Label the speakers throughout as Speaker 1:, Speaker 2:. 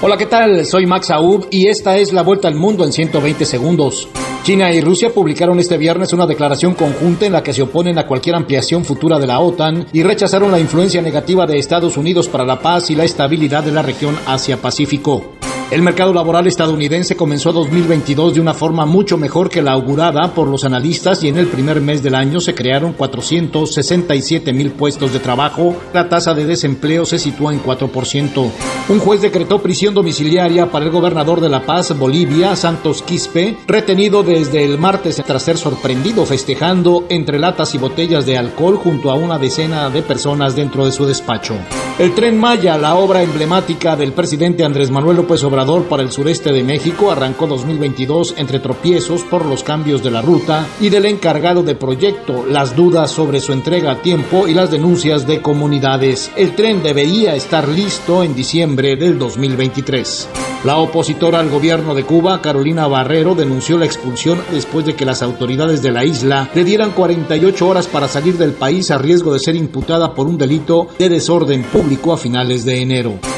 Speaker 1: Hola, ¿qué tal? Soy Max Aub y esta es la vuelta al mundo en 120 segundos. China y Rusia publicaron este viernes una declaración conjunta en la que se oponen a cualquier ampliación futura de la OTAN y rechazaron la influencia negativa de Estados Unidos para la paz y la estabilidad de la región Asia-Pacífico. El mercado laboral estadounidense comenzó 2022 de una forma mucho mejor que la augurada por los analistas y en el primer mes del año se crearon 467 mil puestos de trabajo. La tasa de desempleo se sitúa en 4%. Un juez decretó prisión domiciliaria para el gobernador de La Paz, Bolivia, Santos Quispe, retenido desde el martes tras ser sorprendido festejando entre latas y botellas de alcohol junto a una decena de personas dentro de su despacho. El tren Maya, la obra emblemática del presidente Andrés Manuel López Obrador para el sureste de México, arrancó 2022 entre tropiezos por los cambios de la ruta y del encargado de proyecto, las dudas sobre su entrega a tiempo y las denuncias de comunidades. El tren debería estar listo en diciembre del 2023. La opositora al gobierno de Cuba, Carolina Barrero, denunció la expulsión después de que las autoridades de la isla le dieran 48 horas para salir del país a riesgo de ser imputada por un delito de desorden público a finales de enero.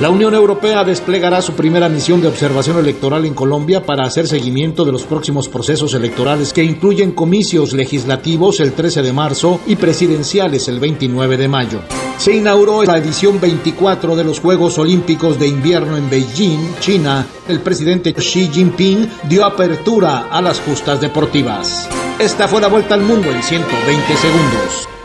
Speaker 1: La Unión Europea desplegará su primera misión de observación electoral en Colombia para hacer seguimiento de los próximos procesos electorales que incluyen comicios legislativos el 13 de marzo y presidenciales el 20 29 de mayo. Se inauguró la edición 24 de los Juegos Olímpicos de Invierno en Beijing, China. El presidente Xi Jinping dio apertura a las justas deportivas. Esta fue la vuelta al mundo en 120 segundos.